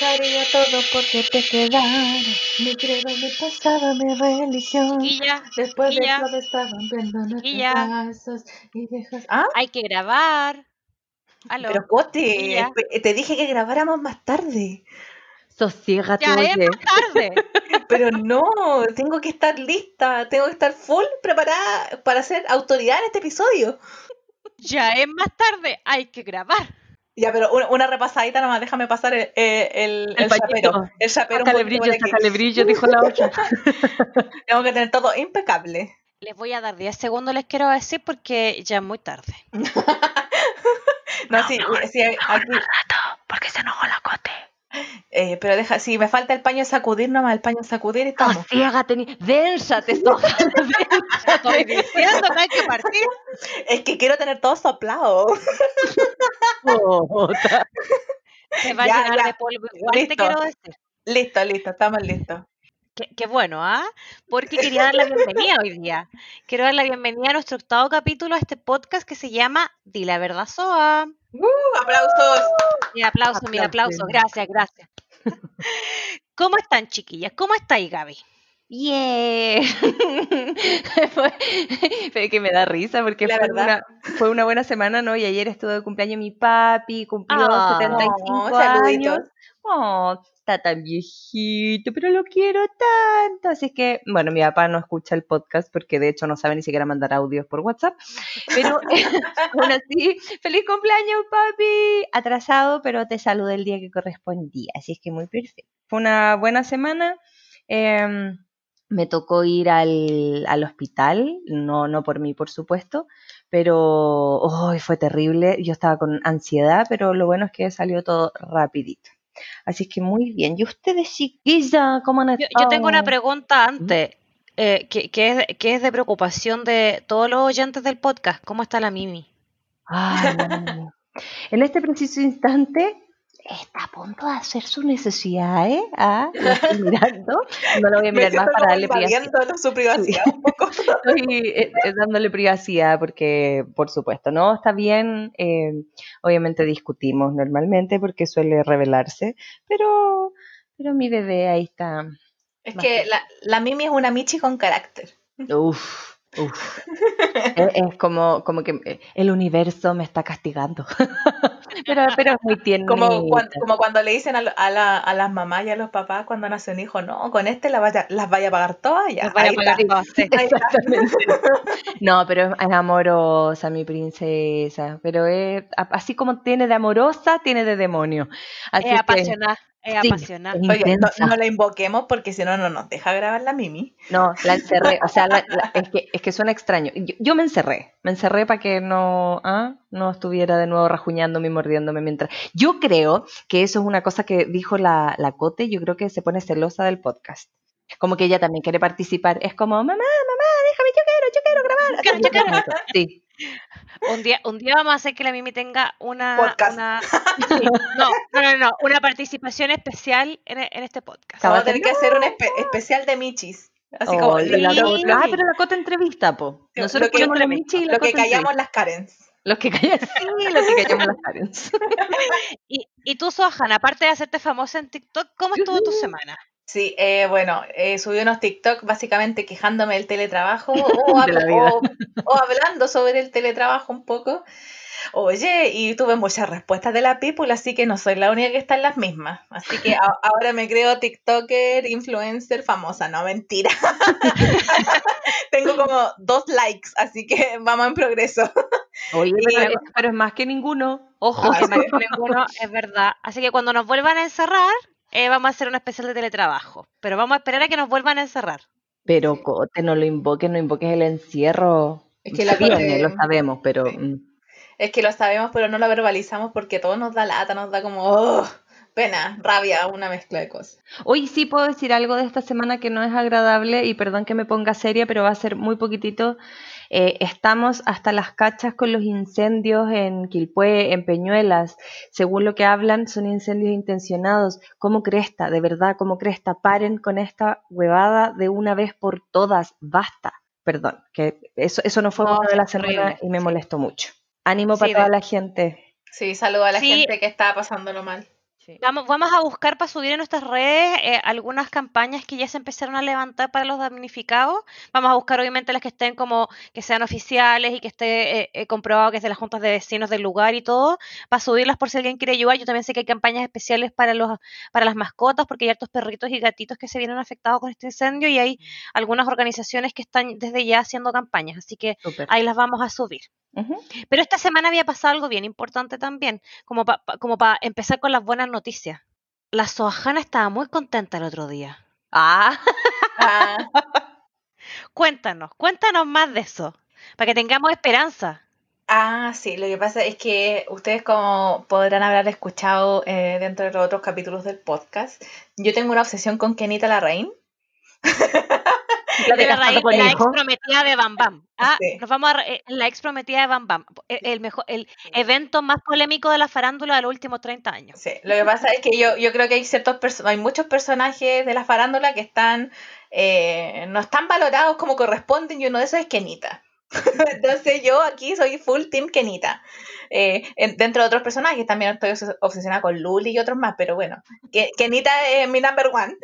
dejaría todo porque te quedaras. Mi credo, mi pasado, mi religión. Chiquilla, Después de chiquilla, todo estaban viendo nuestros chiquilla. pasos y dejas. ¿Ah? hay que grabar. Aló. Pero Cote, te dije que grabáramos más tarde. Sosiégate, ya es oye. más tarde. Pero no, tengo que estar lista, tengo que estar full preparada para ser autoridad en este episodio. ya es más tarde. Hay que grabar. Ya, pero una, una repasadita nomás, déjame pasar el, eh, el, El el chapero. El chapero brillo, brillo, dijo la otra. Tengo que tener todo impecable. Les voy a dar 10 segundos, les quiero decir, porque ya es muy tarde. No, sí, sí, aquí. porque se enojó la cote. Eh, pero deja, si me falta el paño de sacudir, nomás el paño de sacudir y estamos. Sosiégate, ni... dénsate, Soja. Estoy diciendo que hay que partir. Es que quiero tener todo soplado. Se va Ya, a llenar ya. de polvo igual, te Listo. quiero decir. listo, listo, estamos listos. Qué, qué bueno, ¿ah? Porque quería dar la bienvenida hoy día. Quiero dar la bienvenida a nuestro octavo capítulo a este podcast que se llama Di la verdad, Soa. ¡Uh! ¡Aplausos! Mi aplauso, mi aplauso. Aplausos. Gracias, gracias. ¿Cómo están, chiquillas? ¿Cómo estáis, Gaby? Bien. Fue- Pero que me da risa porque La fue verdad. una, fue una buena semana, ¿no? Y ayer estuvo de cumpleaños mi papi, cumplió Ah. 75 Oh, saluditos. años. Oh, está tan viejito, pero lo quiero tanto. Así que, bueno, mi papá no escucha el podcast porque de hecho no sabe ni siquiera mandar audios por WhatsApp. Pero aún así, feliz cumpleaños, papi. Atrasado, pero te saludé el día que correspondía. Así es que muy perfecto. Fue una buena semana. Em, me tocó ir al, al hospital, no, no por mí, por supuesto, pero hoy fue terrible. Yo estaba con ansiedad, pero lo bueno es que salió todo rapidito. Así que muy bien. ¿Y ustedes, chiquilla, cómo han Yo, yo tengo una pregunta antes, eh, que, que es, de- que es de preocupación de todos los oyentes del podcast. ¿Cómo está la Mimi? Ay, no, no. En este preciso instante está a punto de hacer su necesidad, ¿eh? Ah, mirando. No lo voy a mirar más para darle privacidad. su privacidad un poco. Estoy eh, eh, dándole privacidad porque, por supuesto, no está bien. eh, obviamente discutimos normalmente porque suele revelarse, pero, pero mi bebé ahí está. Es que la, la Mimi es una Michi con carácter. Uf, uf. Es, es como, como que el universo me está castigando. pero, pero es muy tierno. Como, cuan- como cuando le dicen a, a la- a las mamás y a los papás cuando nace un hijo, no, con este la vaya- las vaya a pagar todas. Ya, van a pagar todas, sí. Exactamente. No, pero es, amorosa, mi princesa. Pero es, así como tiene de amorosa, tiene de demonio. Así Es que, apasionada, es sí, es Oye, no, no la invoquemos porque si no, no nos deja grabar la Mimi. No, la encerré. O sea, la- la- es, que, es que suena extraño. Yo, yo me encerré. Me encerré para que no, ah, no estuviera de nuevo rajuñándome y mordiéndome mientras. Yo creo que eso es una cosa que dijo la, la Cote. Yo creo que se pone celosa del podcast. Como que ella también quiere participar. Es como, mamá, mamá, déjame, yo quiero, yo quiero grabar. Quiero, yo quiero. Sí. Un día, un día vamos a hacer que la Mimi tenga una, Podcast. una sí, no, no, no, no, una participación especial en, en este podcast. Vamos a tener que hacer un espe- especial de Michis. Así Oh, como y lo, la- lo- lo- ah, pero la Cote entrevista, po. Lo Nosotros que- ponemos la lo Michi y la lo que entrevista. callamos las Karens. Los que callan, sí, los que callamos las Karens. Y, y tú, Sohan, aparte de hacerte famosa en TikTok, ¿cómo estuvo tu semana? Sí, eh, bueno, eh, subí unos TikTok básicamente quejándome del teletrabajo o, De hablando sobre el teletrabajo un poco. Oye, y tuve muchas respuestas de la people, así que no soy la única que está en las mismas. Así que a- ahora me creo TikToker, influencer, famosa, no mentira. Tengo como dos likes, así que vamos en progreso. Oye, Y- pero, es- pero es más que ninguno. Ojo. Ah, sí. más que ninguno, es verdad. Así que cuando nos vuelvan a encerrar, eh, vamos a hacer un especial de teletrabajo. Pero vamos a esperar a que nos vuelvan a encerrar. Pero Cote, no lo invoques, no invoques el encierro. Es que la Viene, Cote- lo sabemos, pero mm, Es que lo sabemos, pero no lo verbalizamos porque todo nos da lata, nos da como oh, pena, rabia, una mezcla de cosas. Hoy sí puedo decir algo de esta semana que no es agradable y perdón que me ponga seria, pero va a ser muy poquitito. Eh, estamos hasta las cachas con los incendios en Quilpué, en Peñuelas. Según lo que hablan, son incendios intencionados. ¿Cómo cresta? De verdad, ¿cómo cresta? Paren con esta huevada de una vez por todas. Basta. Perdón, que eso, eso no fue No, bueno de la semana y me molestó mucho. Ánimo Sí, para de- toda la gente. Sí, saludo a la Sí. gente que está pasándolo mal. Sí. Vamos, vamos a buscar para subir en nuestras redes eh, algunas campañas que ya se empezaron a levantar para los damnificados. Vamos a buscar obviamente las que estén como que sean oficiales y que esté eh, eh, comprobado que es de las juntas de vecinos del lugar y todo, para subirlas por si alguien quiere ayudar. Yo también sé que hay campañas especiales para los para las mascotas porque hay hartos perritos y gatitos que se vienen afectados con este incendio y hay algunas organizaciones que están desde ya haciendo campañas, así que Súper. ahí las vamos a subir. Ujú. Pero esta semana había pasado algo bien importante también, como para como pa empezar con las buenas noticias. La Soajana estaba muy contenta el otro día. Ah, Ah, Cuéntanos, cuéntanos más de eso, para que tengamos esperanza. ah, sí, lo que pasa es que ustedes como podrán haber escuchado eh, dentro de los otros capítulos del podcast, yo tengo una obsesión con Kenita Larraín. la de con la ex prometida de Bam Bam. Ah, Sí. nos vamos a eh, la ex prometida de Bam Bam. El, el mejor, el evento más polémico de la farándula de los últimos 30 años. Sí, lo que pasa es que yo, yo creo que hay ciertos hay muchos personajes de la farándula que están eh, no están valorados como corresponden y uno de esos es Kenita. Entonces yo aquí soy full team Kenita. Eh, en- dentro de otros personajes también estoy obses- obsesionada con Luli y otros más, pero bueno, Kenita es mi number one.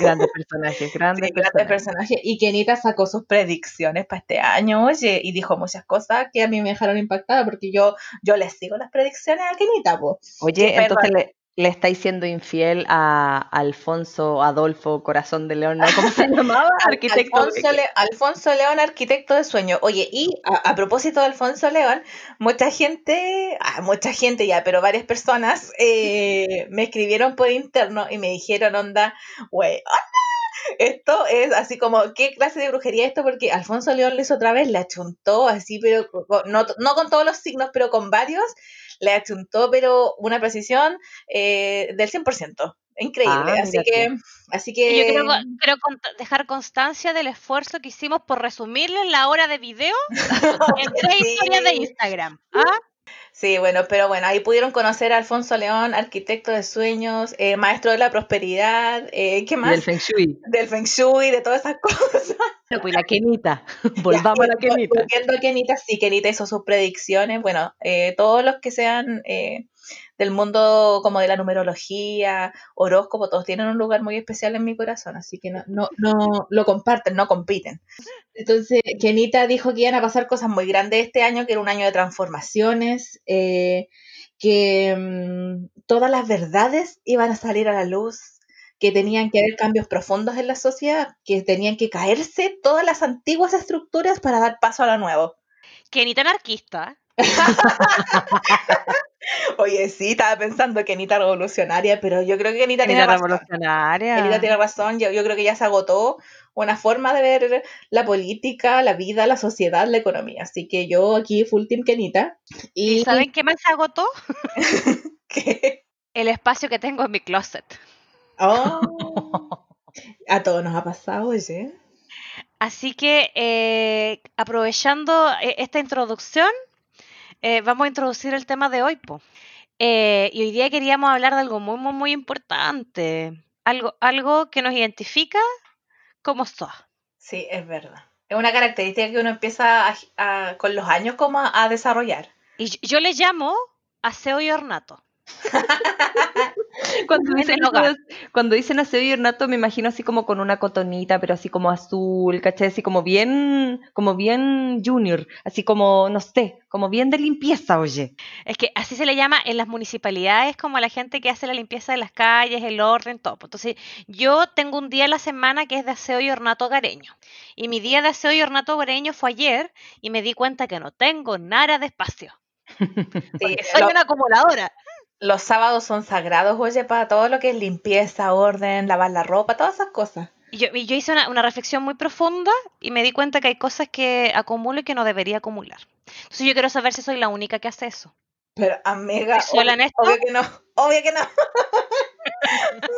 Grandes personajes, grandes Sí, grandes personajes. Y Kenita sacó sus predicciones para este año, oye, y dijo muchas cosas que a mí me dejaron impactada porque yo, yo le sigo las predicciones a Kenita, pues. Oye, Sí, entonces le, le estáis siendo infiel a Alfonso Adolfo Corazón de León, ¿no? ¿Cómo se llamaba? Arquitecto. Alfonso, Le- Alfonso León, arquitecto de sueño. Oye, y a, a propósito de Alfonso León, mucha gente, ah, mucha gente ya, pero varias personas eh, me escribieron por interno y me dijeron, onda, güey, onda, esto es así como, ¿qué clase de brujería es esto? Porque Alfonso León lo hizo otra vez, le achuntó así, pero no con todos los signos, pero con varios, le achuntó, pero una precisión eh, del 100%. Increíble. Ah, así que, así que. Yo creo, dejar constancia del esfuerzo que hicimos por resumirle la hora de video en tres Sí. historias de Instagram. ¿ah? Sí, bueno, pero bueno, ahí pudieron conocer a Alfonso León, arquitecto de sueños, eh, maestro de la prosperidad, eh, ¿qué más? del Feng Shui. Del Feng Shui, de todas esas cosas. Pues la Kenita. Volvamos a la Kenita. Volviendo a Kenita, sí, Kenita hizo sus predicciones. Bueno, eh, todos los que sean eh, del mundo como de la numerología, horóscopo, todos tienen un lugar muy especial en mi corazón, así que no, no, no lo comparten, no compiten. Entonces, Kenita dijo que iban a pasar cosas muy grandes este año, que era un año de transformaciones, eh, que mm, todas las verdades iban a salir a la luz, que tenían que haber cambios profundos en la sociedad, que tenían que caerse todas las antiguas estructuras para dar paso a lo nuevo. Que ni tan anarquista. Oye, sí, estaba pensando que Anita revolucionaria, pero yo creo que Anita tiene Kenita razón. revolucionaria. Anita tiene razón, yo, yo creo que ya se agotó una forma de ver la política, la vida, la sociedad, la economía. Así que yo aquí full team Kenita. ¿Y Y saben qué más se agotó? El espacio que tengo en mi closet. oh, a todos nos ha pasado, oye. Así que eh, aprovechando eh, esta introducción, eh, vamos a introducir el tema de hoy. po. Eh, y hoy día queríamos hablar de algo muy, muy, muy importante. Algo, algo que nos identifica como SOA. Sí, es verdad. Es una característica que uno empieza a- a- con los años como a, a desarrollar. Y yo, yo le llamo aseo y ornato. Cuando En dicen, cuando dicen aseo y ornato, me imagino así como con una cotonita, pero así como azul, ¿cachai? Así como bien, como bien junior, así como, no sé, como bien de limpieza, oye. Es que así se le llama en las municipalidades como a la gente que hace la limpieza de las calles, el orden, todo. Entonces, yo tengo un día a la semana que es de aseo y ornato hogareño. Y mi día de aseo y ornato hogareño fue ayer y me di cuenta que no tengo nada de espacio. Sí, soy lo- una acumuladora. Los sábados son sagrados, oye, para todo lo que es limpieza, orden, lavar la ropa, todas esas cosas. Y yo, y yo hice una, una reflexión muy profunda y me di cuenta que hay cosas que acumulo y que no debería acumular. Entonces yo quiero saber si soy la única que hace eso. Pero, amiga, ¿Sola en obvio, esto? obvio que no, obvio que no.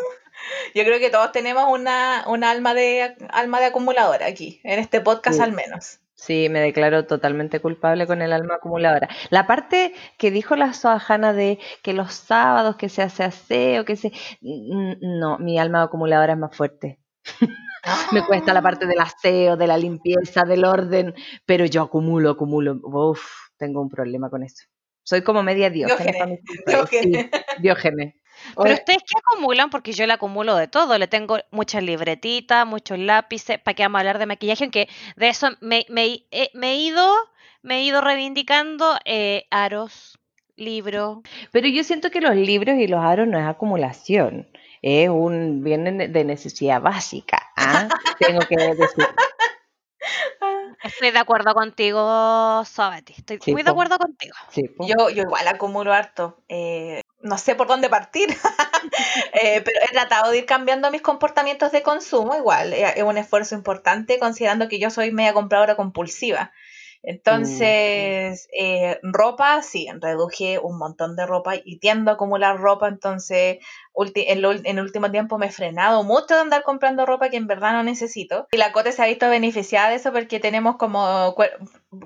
Yo creo que todos tenemos una, una alma de alma de acumuladora aquí, en este podcast Sí. al menos. Sí, me declaro totalmente culpable con el alma acumuladora. La parte que dijo la Soajana de que los sábados que se hace aseo, que se... Mm, No, mi alma acumuladora es más fuerte. Me cuesta la parte del aseo, de la limpieza, del orden, pero yo acumulo, acumulo. Uf, tengo un problema con eso. Soy como media diógenes. Diógenes. Sí, Diógenes. Pero ustedes qué acumulan, porque yo le acumulo de todo, le tengo muchas libretitas, muchos lápices, para que vamos a hablar de maquillaje, aunque de eso me, me- eh, me he ido, me he ido reivindicando eh, aros, libros. Pero yo siento que los libros y los aros no es acumulación, es un bien de necesidad básica. ¿ah? Tengo que decir. Estoy de acuerdo contigo, Sabati, estoy Sí, muy de acuerdo contigo. Sí. Yo, yo igual acumulo harto. eh, no sé por dónde partir, eh, pero he tratado de ir cambiando mis comportamientos de consumo. Igual, eh, es un esfuerzo importante considerando que yo soy media compradora compulsiva. Entonces, eh, ropa, sí, reduje un montón de ropa y tiendo a acumular ropa. Entonces, en, lo- en el último tiempo me he frenado mucho de andar comprando ropa que en verdad no necesito. Y la Cote se ha visto beneficiada de eso porque tenemos como cuer-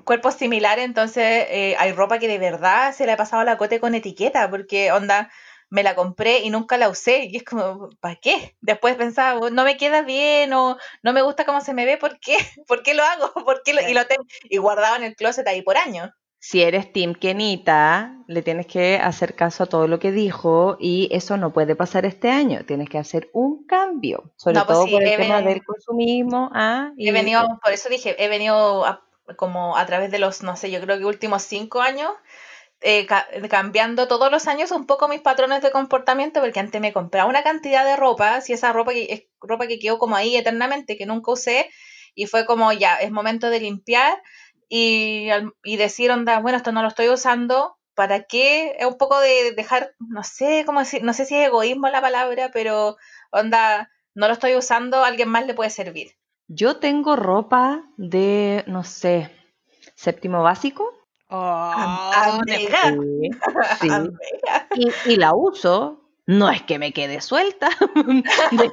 cuerpos similares, entonces eh, hay ropa que de verdad se le ha pasado a la Cote con etiqueta, porque onda, me la compré y nunca la usé. Y es como, ¿para qué? Después pensaba, "Oh, no me queda bien o no me gusta cómo se me ve, ¿por qué? ¿Por qué lo hago? ¿Por qué lo-?" Y lo tengo y guardado en el closet ahí por años. Si eres Team Kenita, le tienes que hacer caso a todo lo que dijo y eso no puede pasar este año. Tienes que hacer un cambio, sobre No, pues todo sí, por el tema del consumismo. ¿ah? He venido, por eso dije, he venido a- como a través de los, no sé, yo creo que últimos cinco años, eh, ca- cambiando todos los años un poco mis patrones de comportamiento, porque antes me compraba una cantidad de ropa, si esa ropa que, es ropa que quedó como ahí eternamente, que nunca usé, y fue como ya, es momento de limpiar y, y decir, onda, bueno, esto no lo estoy usando, ¿para qué? Es un poco de dejar, no sé cómo decir, no sé si es egoísmo la palabra, pero onda, no lo estoy usando, alguien más le puede servir. Yo tengo ropa de, no sé, séptimo básico. Sí, sí. Amiga. Y, y la uso. No es que me quede suelta. De,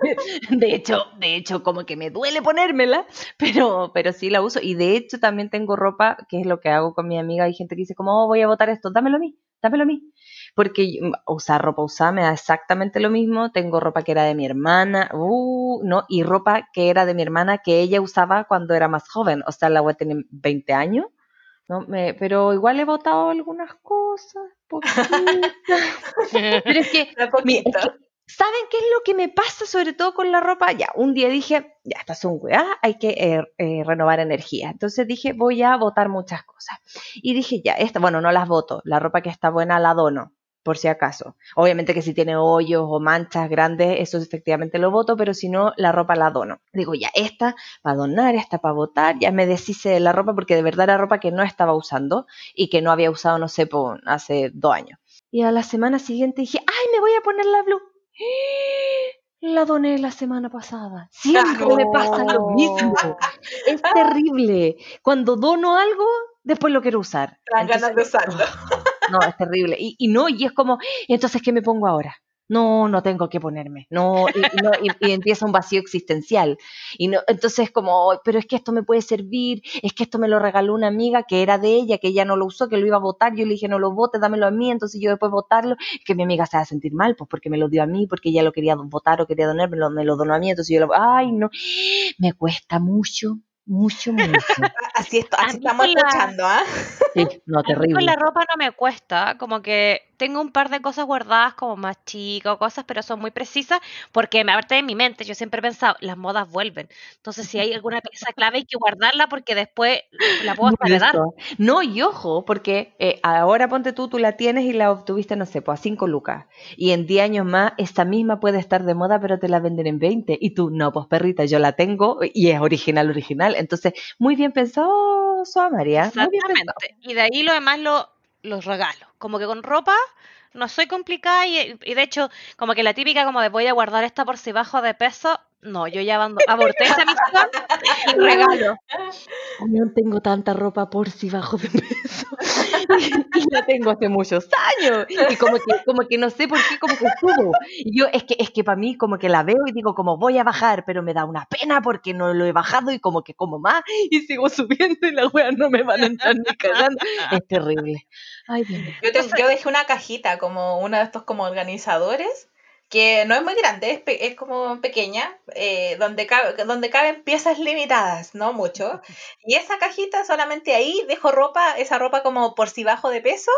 de hecho, de hecho, como que me duele ponérmela, pero, pero sí la uso. Y de hecho también tengo ropa, que es lo que hago con mi amiga. Hay gente que dice, como "Oh, voy a botar esto? Dámelo a mí, dámelo a mí. Porque yo- usar ropa usada me da exactamente lo mismo. Tengo ropa que era de mi hermana, uh, no, y ropa que era de mi hermana que ella usaba cuando era más joven. O sea, la voy a tener 20 años. ¿No? Me- pero igual he botado algunas cosas. Pero es que, es que, ¿saben qué es lo que me pasa sobre todo con la ropa? Ya, un día dije, ya, estas son weá, hay que eh, eh, renovar energía. Entonces dije, voy a botar muchas cosas. Y dije, ya, esta, bueno, no las voto, la ropa que está buena la dono, por si acaso. Obviamente que si tiene hoyos o manchas grandes, eso efectivamente lo voto, pero si no, la ropa la dono. Digo, ya, esta para donar, esta para votar, ya me deshice de la ropa porque de verdad era ropa que no estaba usando y que no había usado, no sé, por hace dos años. Y a la semana siguiente dije, ay, me voy a poner la blue. La doné la semana pasada. Siempre me pasa lo mismo. Es terrible. Cuando dono algo, después lo quiero usar. Dan ganas de usarlo. No, es terrible. Y, y no, y es como, entonces, ¿qué me pongo ahora? No, no tengo que ponerme. No, y, no, y empieza un vacío existencial. Y no, entonces como, pero es que esto me puede servir, es que esto me lo regaló una amiga que era de ella, que ella no lo usó, que lo iba a votar. Yo le dije, no lo vote, dámelo a mí. Entonces yo después votarlo, que mi amiga se va a sentir mal, pues porque me lo dio a mí, porque ella lo quería votar o quería donar, me lo, me lo donó a mí. Entonces yo lo, ay, no, me cuesta mucho, mucho, mucho. Así, esto, así estamos la- escuchando, ¿ah? Sí, no, A mí con terrible. la ropa no me cuesta, como que tengo un par de cosas guardadas como más chicas o cosas, pero son muy precisas porque me aparte de mi mente, yo siempre he pensado, las modas vuelven. Entonces, si hay alguna pieza clave hay que guardarla porque después la puedo eso. No, y ojo, porque eh, ahora ponte tú, tú la tienes y la obtuviste, no sé, pues a 5 lucas. Y en 10 años más, esta misma puede estar de moda, pero te la venden en 20. Y tú, no, pues perrita, yo la tengo y es original, original. Entonces, muy bien pensado, María. Y de ahí lo demás lo, los regalo. Como que con ropa no soy complicada y, y de hecho, como que la típica como de voy a guardar esta por si bajo de peso, no, yo ya abando- aborté esa misión y regalo. No tengo tanta ropa por si bajo de peso. y la tengo hace muchos años. Y como que, como que no sé por qué, como que subo. Y yo, es que, es que para mí, como que la veo y digo, como voy a bajar, pero me da una pena porque no lo he bajado y como que como más y sigo subiendo y las weas no me van a entrar ni cagando. Es terrible. Ay, Dios. Yo, te- yo dejé una cajita como uno de estos como organizadores que no es muy grande, es, pe- es como pequeña, eh, donde, cabe- donde caben piezas limitadas, no mucho. Y esa cajita solamente ahí dejo ropa, esa ropa como por si bajo de peso,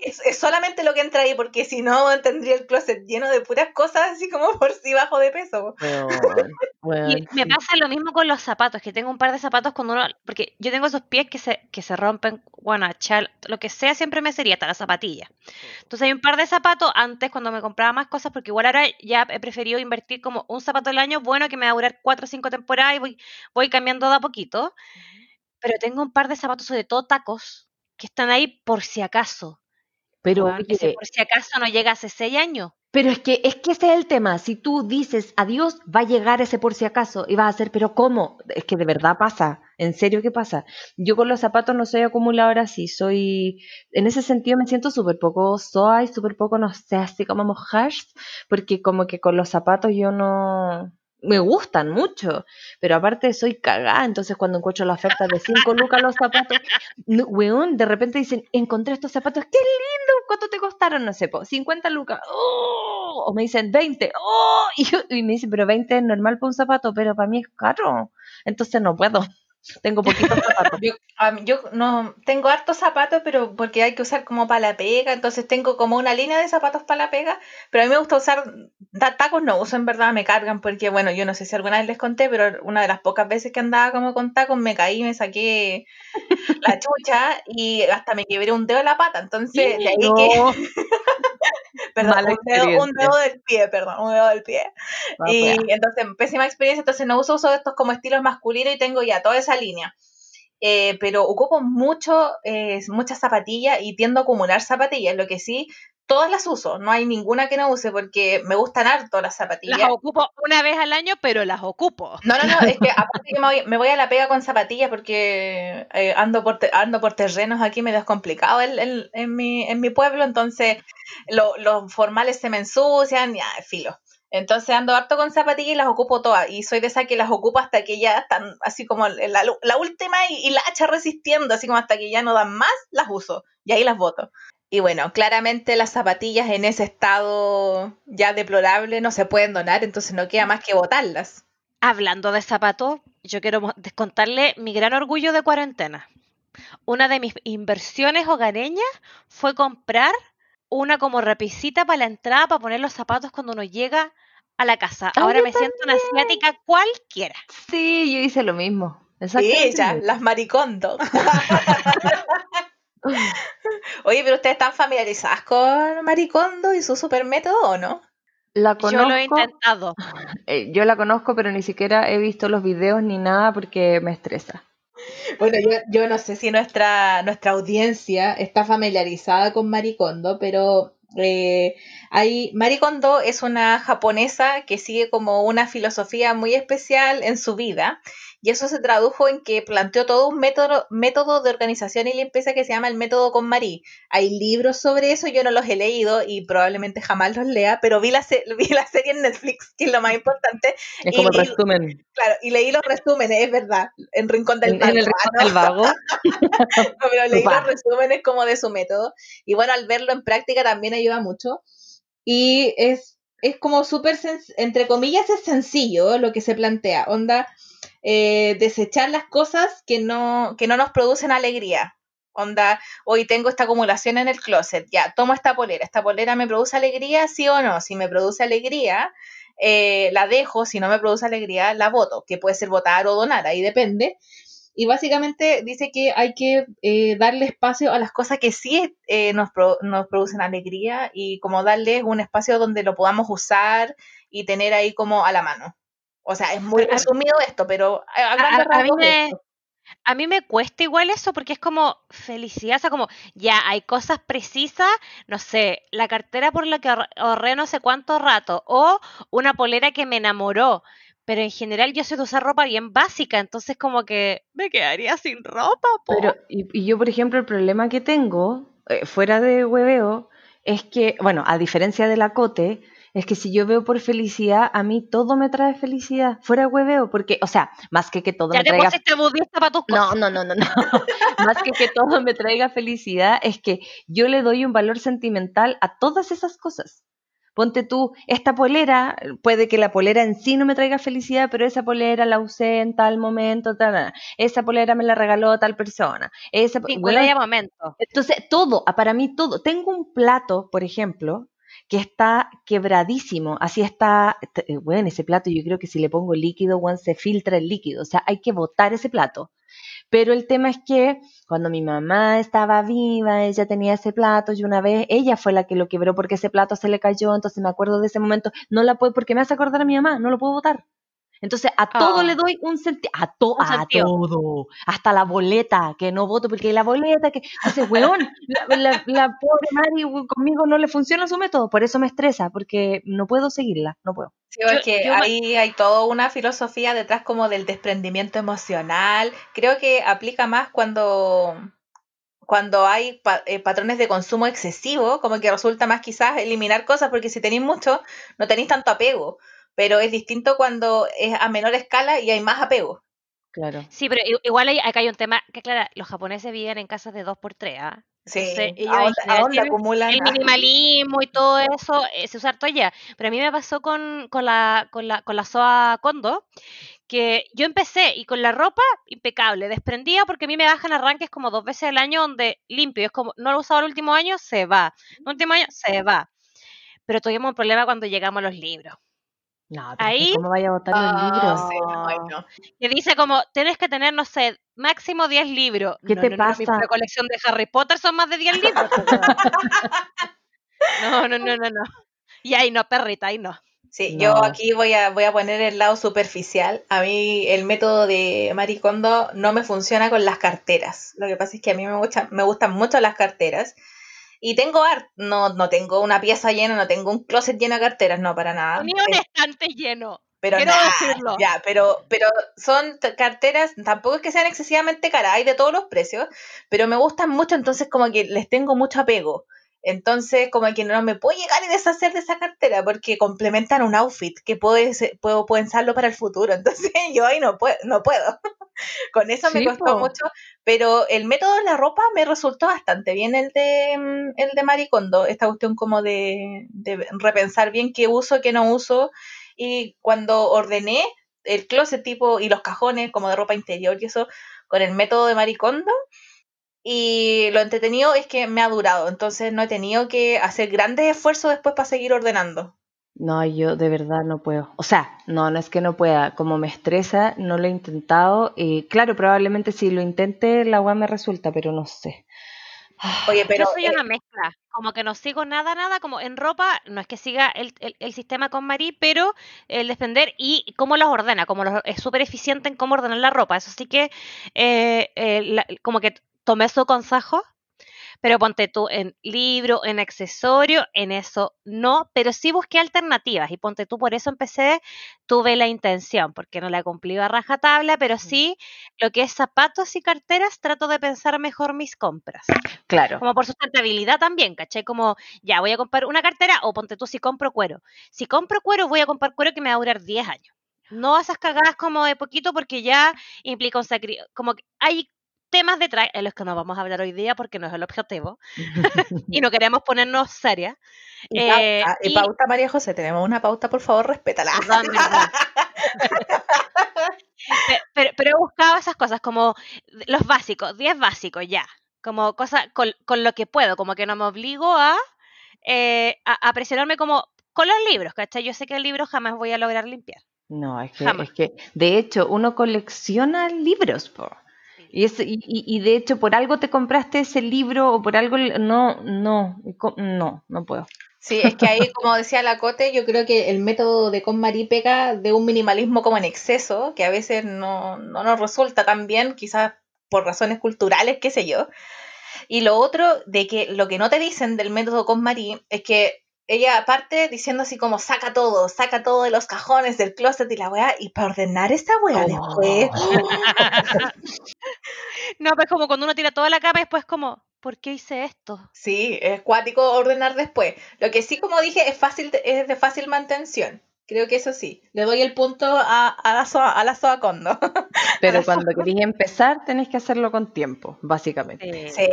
es, es solamente lo que entra ahí, porque si no tendría el closet lleno de puras cosas así como por si bajo de peso. Y me pasa lo mismo con los zapatos, que tengo un par de zapatos cuando uno, porque yo tengo esos pies que se, que se rompen, bueno, chal, lo que sea siempre me sería hasta la zapatilla. Entonces hay un par de zapatos antes cuando me compraba más cosas, porque igual ahora ya he preferido invertir como un zapato al año, bueno, que me va a durar cuatro o cinco temporadas y voy, voy cambiando de a poquito. Pero tengo un par de zapatos, sobre todo tacos, que están ahí por si acaso. Pero, ese por si acaso no llega hace seis años. pero es que, es que ese es el tema. Si tú dices adiós, va a llegar ese por si acaso y vas a hacer, pero ¿cómo? Es que de verdad pasa. En serio, ¿qué pasa? Yo con los zapatos no soy acumuladora, sí, soy. En ese sentido me siento súper poco soy, súper poco, no sé, así como mojash, porque como que con los zapatos yo no. Me gustan mucho, pero aparte soy cagada, entonces cuando encuentro la oferta de 5 lucas los zapatos, weón, de repente dicen, encontré estos zapatos, qué lindo, ¿cuánto te costaron? No sé, po, 50 lucas, ¡oh! o me dicen 20, ¡oh! y, yo- y me dicen, pero 20 es normal para un zapato, pero para mí es caro, entonces no puedo, tengo poquitos zapatos. Yo, no tengo hartos zapatos, pero porque hay que usar como para la pega, entonces tengo como una línea de zapatos para la pega, pero a mí me gusta usar, tacos no uso, en verdad me cargan, porque bueno, yo no sé si alguna vez les conté, pero una de las pocas veces que andaba como con tacos me caí, me saqué la chucha y hasta me quebré un dedo de la pata, entonces de ahí que, perdón, un dedo, un experiencia. dedo del pie, perdón, un dedo del pie. no, Y wea. entonces, pésima experiencia, entonces no uso, uso estos como estilos masculinos y tengo ya toda esa línea. Eh, pero ocupo mucho, eh, muchas zapatillas y tiendo a acumular zapatillas, lo que sí, todas las uso, no hay ninguna que no use porque me gustan harto las zapatillas. Las ocupo una vez al año, pero las ocupo. No, no, no, es que aparte que me voy, me voy a la pega con zapatillas porque eh, ando, por te- ando por terrenos aquí medio complicado en, en- en mi, en mi pueblo, entonces lo- los formales se me ensucian, ya, filo. Entonces ando harto con zapatillas y las ocupo todas. Y soy de esas que las ocupo hasta que ya están así como la, la última y, y la hacha resistiendo, así como hasta que ya no dan más, las uso. Y ahí las boto. Y bueno, claramente las zapatillas en ese estado ya deplorable no se pueden donar, entonces no queda más que botarlas. Hablando de zapatos, yo quiero mo- contarle mi gran orgullo de cuarentena. Una de mis inversiones hogareñas fue comprar una como repisita para la entrada para poner los zapatos cuando uno llega a la casa. Ah, Ahora me siento una asiática cualquiera. Sí, yo hice lo mismo. Sí, ella, las maricondos. Oye, pero ustedes están familiarizadas con Maricondo y su super método o no? La conozco, Yo lo he intentado. eh, yo la conozco, pero ni siquiera he visto los videos ni nada porque me estresa. Bueno, yo, yo no sé si nuestra, nuestra audiencia está familiarizada con Maricondo, pero eh, hay, Maricondo es una japonesa que sigue como una filosofía muy especial en su vida. Y eso se tradujo en que planteó todo un método, método de organización y limpieza que se llama el método con Marí. Hay libros sobre eso, yo no los he leído y probablemente jamás los lea, pero vi la, vi la serie en Netflix, que es lo más importante, Es Y como el resumen. claro, y leí los resúmenes, es verdad, en Rincón del En, en el Vago. rincón Ah, del vago. no, pero leí los resúmenes como de su método. Y bueno, al verlo en práctica también ayuda mucho. Y es, es como súper, entre comillas, es sencillo lo que se plantea. Onda, eh, desechar las cosas que no, que no nos producen alegría. Onda, hoy tengo esta acumulación en el closet, ya, tomo esta polera. ¿Esta polera me produce alegría, sí o no? Si me produce alegría, eh, la dejo. Si no me produce alegría, la voto, que puede ser votar o donar, ahí depende. Y básicamente dice que hay que eh, darle espacio a las cosas que sí eh, nos, pro- nos producen alegría y como darle un espacio donde lo podamos usar y tener ahí como a la mano. O sea, es muy resumido esto, pero a, a A, a- mí me, esto. a mí me cuesta igual eso porque es como felicidad, o sea, como ya hay cosas precisas, no sé, la cartera por la que ahor- ahorré no sé cuánto rato o una polera que me enamoró, pero en general yo soy de usar ropa bien básica, entonces como que me quedaría sin ropa, po. Pero, y, y yo, por ejemplo, el problema que tengo, eh, fuera de hueveo, es que, bueno, a diferencia de la cote, es que si yo veo por felicidad, a mí todo me trae felicidad, fuera hueveo, porque, o sea, más que que todo ya me traiga pusiste budista para tus No, cosas. no, no, no, no. Más que que todo me traiga felicidad, es que yo le doy un valor sentimental a todas esas cosas. Ponte tú, esta polera, puede que la polera en sí no me traiga felicidad, pero esa polera la usé en tal momento, tal, esa polera me la regaló tal persona. Esa, bueno, momento. Entonces, todo, ah, para mí todo. Tengo un plato, por ejemplo, que está quebradísimo, así está, bueno, eh, ese plato yo creo que si le pongo líquido, bueno, se filtra el líquido, o sea, hay que botar ese plato. Pero el tema es que cuando mi mamá estaba viva, ella tenía ese plato y una vez ella fue la que lo quebró porque ese plato se le cayó, entonces me acuerdo de ese momento, no la puedo, porque me hace acordar a mi mamá, no lo puedo botar. Entonces a todo le ah. doy un sentido, a, to a todo, hasta la boleta, que no voto, porque la boleta, que, dice, weón, la, la, pobre Mari conmigo no le funciona su método, por eso me estresa, porque no puedo seguirla, no puedo. Sí, porque ahí hay toda una filosofía detrás como del desprendimiento emocional, creo que aplica más cuando cuando hay eh, patrones de consumo excesivo, como que resulta más quizás eliminar cosas, porque si tenéis mucho, no tenéis tanto apego pero es distinto cuando es a menor escala y hay más apego. Claro. Sí, pero igual hay, acá hay un tema que, claro, los japoneses viven en casas de dos por tres, ¿ah? Sí, ellos acumulan. El minimalismo y todo eso es usar toalla. Pero a mí me pasó con, con, la, con, la, con la SOA Kondo, que yo empecé y con la ropa impecable, desprendía porque a mí me bajan arranques como dos veces al año donde limpio, es como, no lo he usado el último año, se va. El último año, se va. Pero tuvimos un problema cuando llegamos a los libros. No, Ahí, ¿cómo vaya a votar los ah, libros? Que dice como, tienes que tener, no sé, máximo 10 libros. ¿Qué te pasa? mi colección de Harry Potter son más de 10 libros. no, no, no, no, no. Y ahí no, perrita, ahí no. Sí, yo aquí voy a, voy a poner el lado superficial. A mí el método de Maricondo no me funciona con las carteras. Lo que pasa es que a mí me, me gustan mucho las carteras. Y tengo art, no, no tengo una pieza llena, no tengo un closet lleno de carteras, no, para nada. Ni un estante lleno. Pero Quiero decirlo. Ya, pero, pero son carteras, tampoco es que sean excesivamente caras, hay de todos los precios, pero me gustan mucho, entonces como que les tengo mucho apego. Entonces, como que no me puedo llegar y deshacer de esa cartera porque complementan un outfit que puedo, puedo pensarlo para el futuro. Entonces, yo ahí no puedo. No puedo. Con eso me costó mucho, pero el método de la ropa me resultó bastante bien el de, mm, el de Maricondo. Esta cuestión como de, de repensar bien qué uso, qué no uso. Y cuando ordené el closet tipo y los cajones como de ropa interior y eso con el método de Maricondo, y lo entretenido es que me ha durado, entonces no he tenido que hacer grandes esfuerzos después para seguir ordenando. No, yo de verdad no puedo. O sea, no, no es que no pueda. Como me estresa, no lo he intentado. Y claro, probablemente si lo intente, la agua me resulta, pero no sé. Oye, pero. Yo soy una mezcla. Como que no sigo nada, nada. Como en ropa, no es que siga el, sistema con Marí, pero el defender y cómo los ordena. Como es súper eficiente en cómo ordenar la ropa. Eso sí que, eh, eh, como que tomé su consejo, pero ponte tú en libro, en accesorio, en eso no, pero sí busqué alternativas y ponte tú, por eso empecé, tuve la intención, porque no la he cumplido a rajatabla, pero sí lo que es zapatos y carteras, trato de pensar mejor mis compras. Claro. Como por sustentabilidad también, ¿caché? Como, ya, voy a comprar una cartera o ponte tú si compro cuero. Si compro cuero, voy a comprar cuero que me va a durar 10 años. No esas cagadas como de poquito porque ya implica un sacrificio, como que hay temas detrás en los que no vamos a hablar hoy día porque no es el objetivo y no queremos ponernos serias. Y, eh, pauta, María José, tenemos una pauta, por favor, respétala. pero, pero, he buscado esas cosas como los básicos, 10 básicos ya, como cosas con, lo que puedo, como que no me obligo a, eh, a, presionarme como con los libros, ¿cachai? Yo sé que el libro jamás voy a lograr limpiar. No, es que, es que de hecho uno colecciona libros, por y, y, de hecho, por algo te compraste ese libro o por algo, no, no, no, no puedo. Sí, es que ahí, como decía la Cote, yo creo que el método de con pega de un minimalismo como en exceso, que a veces no, no nos resulta tan bien, quizás por razones culturales, qué sé yo. Y lo otro, de que lo que no te dicen del método con Marí es que ella aparte diciendo así como saca todo, saca todo de los cajones del closet y la weá, y para ordenar esta weá después. no, pues como cuando uno tira toda la cama y después como, ¿por qué hice esto? Sí, es cuático ordenar después. Lo que sí, como dije, es fácil, es de fácil mantención. Creo que eso sí. Le doy el punto a, a la, soa, a la soa condo. Pero cuando queréis empezar, tenéis que hacerlo con tiempo, básicamente. Sí.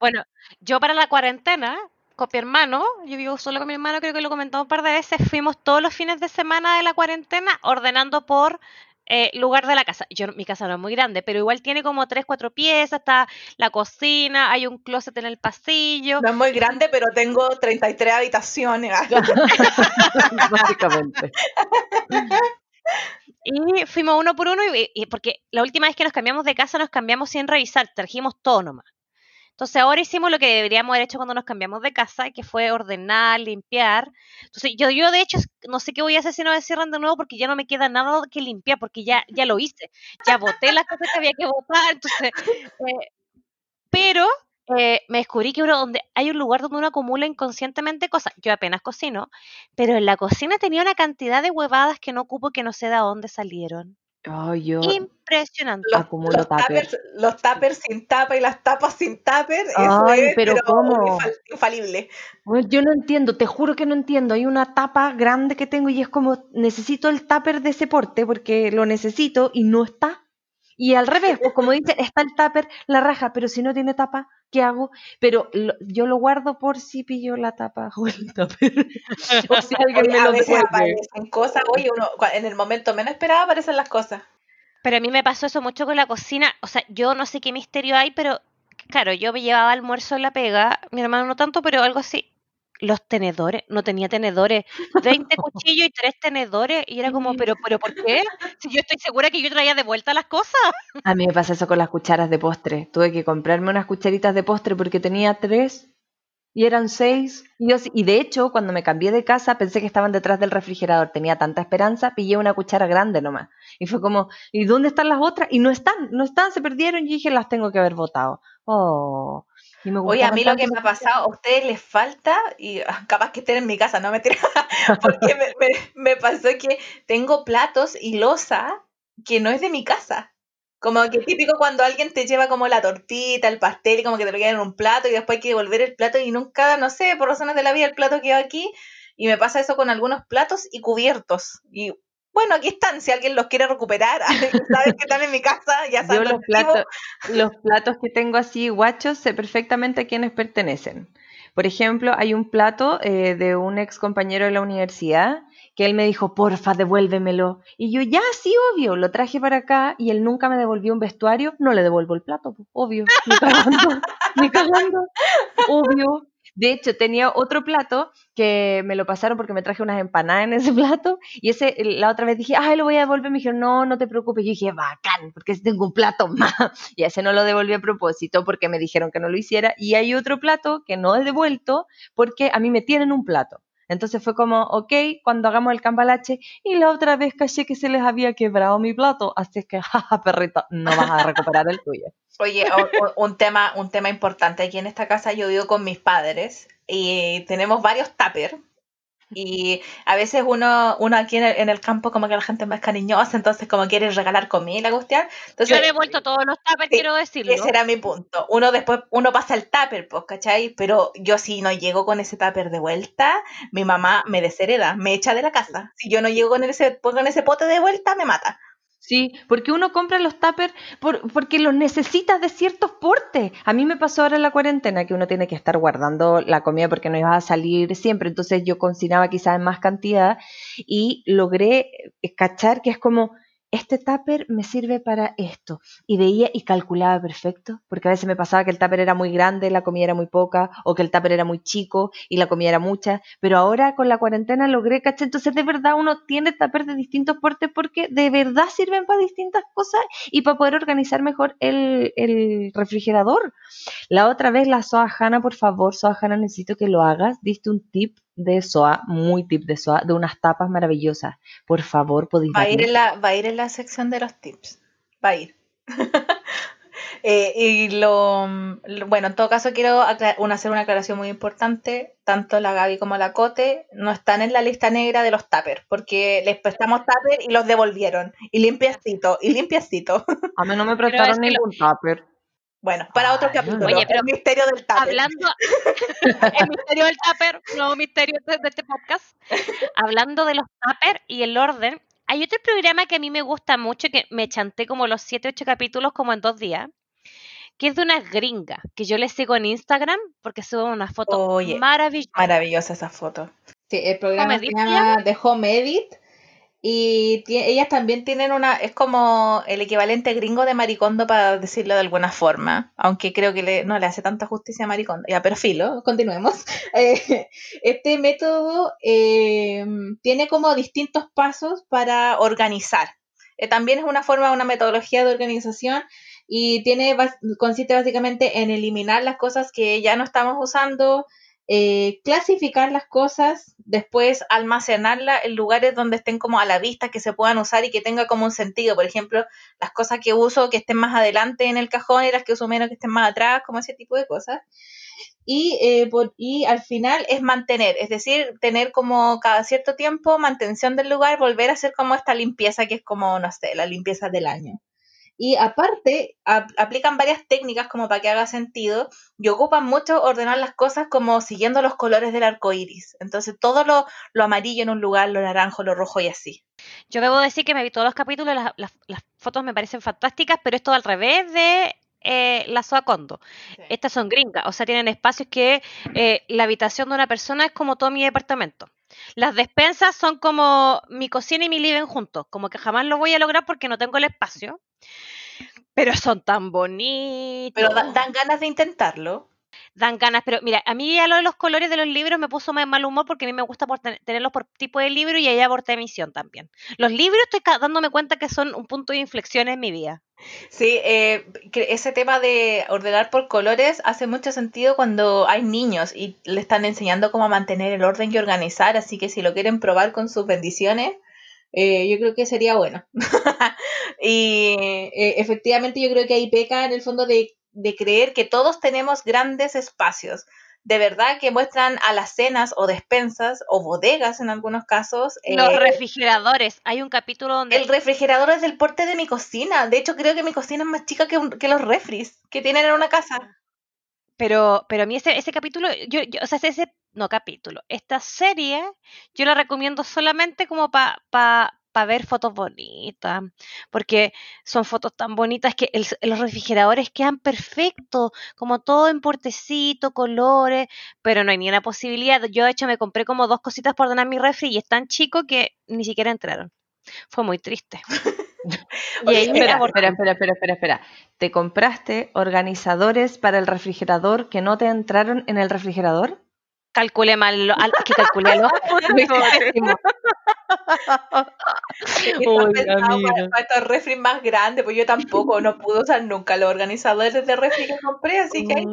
Bueno, yo para la cuarentena con mi hermano, yo vivo solo con mi hermano, creo que lo comentamos un par de veces, fuimos todos los fines de semana de la cuarentena ordenando por eh, lugar de la casa. Yo, mi casa no es muy grande, pero igual tiene como tres, cuatro piezas, está la cocina, hay un closet en el pasillo. No es muy grande, pero tengo 33 habitaciones. Básicamente. Y fuimos uno por uno, y, y porque la última vez que nos cambiamos de casa nos cambiamos sin revisar, trajimos todo nomás. Entonces ahora hicimos lo que deberíamos haber hecho cuando nos cambiamos de casa, que fue ordenar, limpiar. Entonces yo, yo de hecho no sé qué voy a hacer si no me cierran de nuevo porque ya no me queda nada que limpiar porque ya, ya lo hice. Ya boté las cosas que había que botar. Entonces, eh, pero eh, me descubrí que uno, donde hay un lugar donde uno acumula inconscientemente cosas. Yo apenas cocino, pero en la cocina tenía una cantidad de huevadas que no ocupo que no sé de dónde salieron. Ay, yo Impresionante. Los, acumulo los tupper. tuppers, los tuppers sin tapa y las tapas sin tupper, eso es pero ¿cómo? infal- infalible. Yo no entiendo, te juro que no entiendo. Hay una tapa grande que tengo y es como, necesito el tupper de ese porte porque lo necesito y no está. Y al revés, pues como dice, está el tupper, la raja, pero si no tiene tapa, ¿qué hago? Pero lo- yo lo guardo por si pillo la tapa o el tupper. o si alguien me a lo veces devuelve. aparecen cosas, oye, uno, en el momento menos esperado aparecen las cosas. Pero a mí me pasó eso mucho con la cocina. O sea, yo no sé qué misterio hay, pero claro, yo me llevaba almuerzo en la pega, mi hermano no tanto, pero algo así. Los tenedores, no tenía tenedores, 20 cuchillos y 3 tenedores, y era como, pero, pero ¿por qué? Si yo estoy segura que yo traía de vuelta las cosas. A mí me pasa eso con las cucharas de postre. Tuve que comprarme unas cucharitas de postre porque tenía tres y eran seis. Y, yo y de hecho, cuando me cambié de casa, pensé que estaban detrás del refrigerador. Tenía tanta esperanza, pillé una cuchara grande nomás. Y fue como, ¿y dónde están las otras? Y no están, no están, se perdieron. Y dije, las tengo que haber botado. Oh. Y me Oye, a mí lo que me ha pasado, a ustedes les falta, y ah, capaz que estén en mi casa, no me porque me, me- me pasó que tengo platos y losa que no es de mi casa. Como que típico cuando alguien te lleva como la tortita, el pastel, y como que te lo quedan en un plato y después hay que devolver el plato y nunca, no sé, por razones de la vida el plato quedó aquí. Y me pasa eso con algunos platos y cubiertos. Y bueno, aquí están, si alguien los quiere recuperar, saben que están en mi casa, ya Yo saben los los platos, los platos que tengo así guachos sé perfectamente a quiénes pertenecen. Por ejemplo, hay un plato eh, de un ex compañero de la universidad que él me dijo, porfa, devuélvemelo. Y yo, ya, sí, obvio, lo traje para acá y él nunca me devolvió un vestuario, no le devuelvo el plato, obvio, ni cagando, ni cagando, obvio. De hecho, tenía otro plato que me lo pasaron porque me traje unas empanadas en ese plato y ese la otra vez dije, ay, lo voy a devolver. Me dijeron, no, no te preocupes. Yo dije, bacán, porque tengo un plato más. Y ese no lo devolví a propósito porque me dijeron que no lo hiciera. Y hay otro plato que no he devuelto porque a mí me tienen un plato. Entonces fue como, ok, cuando hagamos el cambalache, y la otra vez caché que se les había quebrado mi plato, así es que, jaja, perrito, no vas a recuperar el tuyo. Oye, un tema, un tema importante aquí en esta casa, yo vivo con mis padres y tenemos varios tuppers. Y a veces uno, uno aquí en el, en el campo como que la gente es más cariñosa, entonces como quiere regalar comida y la cuestión. Yo Entonces, he devuelto todos los tuppers, Sí, quiero decirlo. ese era mi punto. Uno después, uno pasa el tupper, pues, ¿cachai? Pero yo si no llego con ese tupper de vuelta, mi mamá me deshereda, me echa de la casa. Si yo no llego con ese, con ese pote de vuelta, me mata. Sí, porque uno compra los tuppers por, porque los necesitas de ciertos portes. A mí me pasó ahora en la cuarentena que uno tiene que estar guardando la comida porque no iba a salir siempre. Entonces yo cocinaba quizás en más cantidad y logré eh, cachar que es como, este tupper me sirve para esto. Y veía y calculaba perfecto, porque a veces me pasaba que el tupper era muy grande, la comida era muy poca, o que el tupper era muy chico y la comida era mucha. Pero ahora con la cuarentena logré cachar. Entonces de verdad uno tiene tuppers de distintos portes porque de verdad sirven para distintas cosas y para poder organizar mejor el, el refrigerador. La otra vez la Soa Hanna, por favor, Soa Hanna, necesito que lo hagas. Diste un tip de SOA, muy tip de SOA, de unas tapas maravillosas. Por favor, podéis Va a, ir en la, va a ir en la sección de los tips. Va a ir. Eh, y lo, lo- bueno, en todo caso quiero una- hacer una aclaración muy importante. Tanto la Gaby como la Cote no están en la lista negra de los tuppers, porque les prestamos tupper y los devolvieron. Y limpiacito, y limpiacito. A mí no me es prestaron ningún tupper. Bueno, para otro Ay, capítulo. Oye, pero el misterio del tupper. Hablando, el misterio del tupper, nuevo misterio de, este podcast. Hablando de los tupper y el orden, hay otro programa que a mí me gusta mucho, que me chanté como los 7, 8 capítulos como en dos días, que es de una gringa, que yo le sigo en Instagram porque sube una foto Oye, maravillosa. Maravillosa esa foto. Sí, el programa se llama The Home Edit. Y ellas también tienen una, es como el equivalente gringo de Maricondo, para decirlo de alguna forma, aunque creo que le- no le hace tanta justicia a Maricondo. Ya, pero filo, continuemos. Eh, este método eh, tiene como distintos pasos para organizar. Eh, también es una forma, una metodología de organización y tiene, consiste básicamente en eliminar las cosas que ya no estamos usando, eh, clasificar las cosas, después almacenarlas en lugares donde estén como a la vista, que se puedan usar y que tenga como un sentido. Por ejemplo, las cosas que uso que estén más adelante en el cajón y las que uso menos que estén más atrás, como ese tipo de cosas. Y, eh, por- y al final es mantener, es decir, tener como cada cierto tiempo mantención del lugar, volver a hacer como esta limpieza que es como, no sé, la limpieza del año. Y aparte, ap- aplican varias técnicas como para que haga sentido y ocupan mucho ordenar las cosas como siguiendo los colores del arco iris. Entonces, todo lo, lo amarillo en un lugar, lo naranjo, lo rojo y así. Yo debo decir que me vi todos los capítulos, las, las- las fotos me parecen fantásticas, pero es todo al revés de eh, la Soa Kondo. Estas son gringas, o sea, tienen espacios que eh, la habitación de una persona es como todo mi departamento. Las despensas son como mi cocina y mi living juntos, como que jamás lo voy a lograr porque no tengo el espacio. Pero son tan bonitos. Pero da- dan ganas de intentarlo. Dan ganas, pero mira, a mí ya lo de los colores de los libros me puso más mal humor porque a mí me gusta por ten- tenerlos por tipo de libro y a ella por emisión también. Los libros estoy dándome cuenta que son un punto de inflexión en mi vida. Sí, eh, ese tema de ordenar por colores hace mucho sentido cuando hay niños y le están enseñando cómo mantener el orden y organizar, así que si lo quieren probar con sus bendiciones, eh, yo creo que sería bueno. y eh, efectivamente yo creo que ahí peca en el fondo de, de creer que todos tenemos grandes espacios. De verdad que muestran alacenas o despensas o bodegas en algunos casos. Los eh, refrigeradores, hay un capítulo donde el refrigerador es del porte de mi cocina. De hecho, creo que mi cocina es más chica que, un- que los refris que tienen en una casa. Pero, pero a mí ese, ese capítulo, yo, yo- o sea, ese, no capítulo, esta serie, yo la recomiendo solamente como para pa, pa ver fotos bonitas, porque son fotos tan bonitas que el- los refrigeradores quedan perfectos, como todo en portecito, colores, pero no hay ni una posibilidad. Yo, de hecho, me compré como dos cositas por ordenar mi refri y es tan chico que ni siquiera entraron. Fue muy triste. y Oye, espera, espera, espera, espera, espera. Te compraste organizadores para el refrigerador que no te entraron en el refrigerador. Calculé mal, lo- al- es que calculé Lo estos refris más grandes, pues yo tampoco no pude usar nunca los organizadores de refri que compré, así que.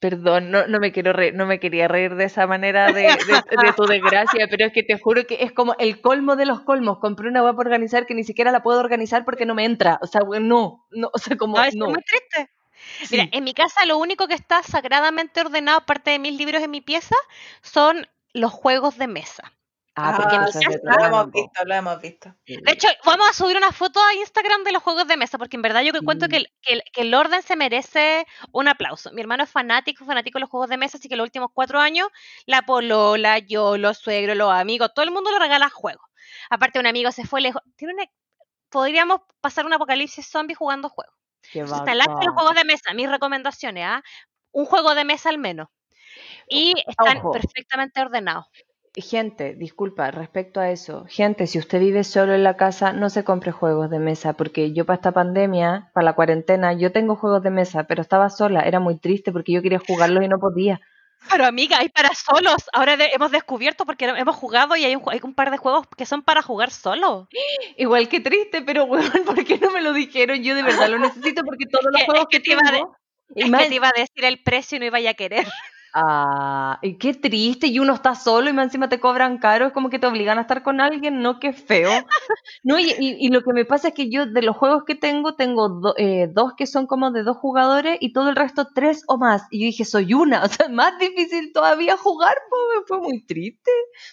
Perdón, no, no me quiero reír, no me quería reír de esa manera de, de- de tu desgracia, pero es que te juro que es como el colmo de los colmos. Compré una web para organizar que ni siquiera la puedo organizar porque no me entra. O sea, no, no, o sea, como No, es no. muy triste. Mira, en mi casa lo único que está sagradamente ordenado, aparte de mis libros en mi pieza, son los juegos de mesa. Ah, porque Ah, sí, es de lo hemos visto, lo hemos visto. De hecho, vamos a subir una foto a Instagram de los juegos de mesa, porque en verdad yo que cuento que el, que, el, que el orden se merece un aplauso. Mi hermano es fanático, fanático de los juegos de mesa, así que los últimos cuatro años, la polola, yo, los suegros, los amigos, todo el mundo le regala juegos. Aparte, un amigo se fue lejos. Tiene una- podríamos pasar un apocalipsis zombie jugando juegos. Está el arte de los juegos de mesa. Mis recomendaciones, ¿ah? Un juego de mesa al menos. Y están Ojo. perfectamente ordenados. Gente, disculpa, respecto a eso, gente, si usted vive solo en la casa, no se compre juegos de mesa, porque yo para esta pandemia, para la cuarentena, yo tengo juegos de mesa, pero estaba sola, era muy triste porque yo quería jugarlos y no podía. Pero amiga, hay para solos. Ahora de- hemos descubierto porque hemos jugado y hay un, hay un par de juegos que son para jugar solo. Igual que triste, pero weón, ¿por qué no me lo dijeron? Yo de verdad lo necesito porque todos los juegos es que que te iba a de- tengo... Es más- que te iba a decir el precio y no iba a querer. Ah, y qué triste, y uno está solo y más encima te cobran caro, es como que te obligan a estar con alguien, no, qué feo. No, y, y- y lo que me pasa es que yo de los juegos que tengo, tengo do- eh, dos que son como de dos jugadores y todo el resto tres o más. Y yo dije, soy una, o sea, más difícil todavía jugar, me fue muy triste.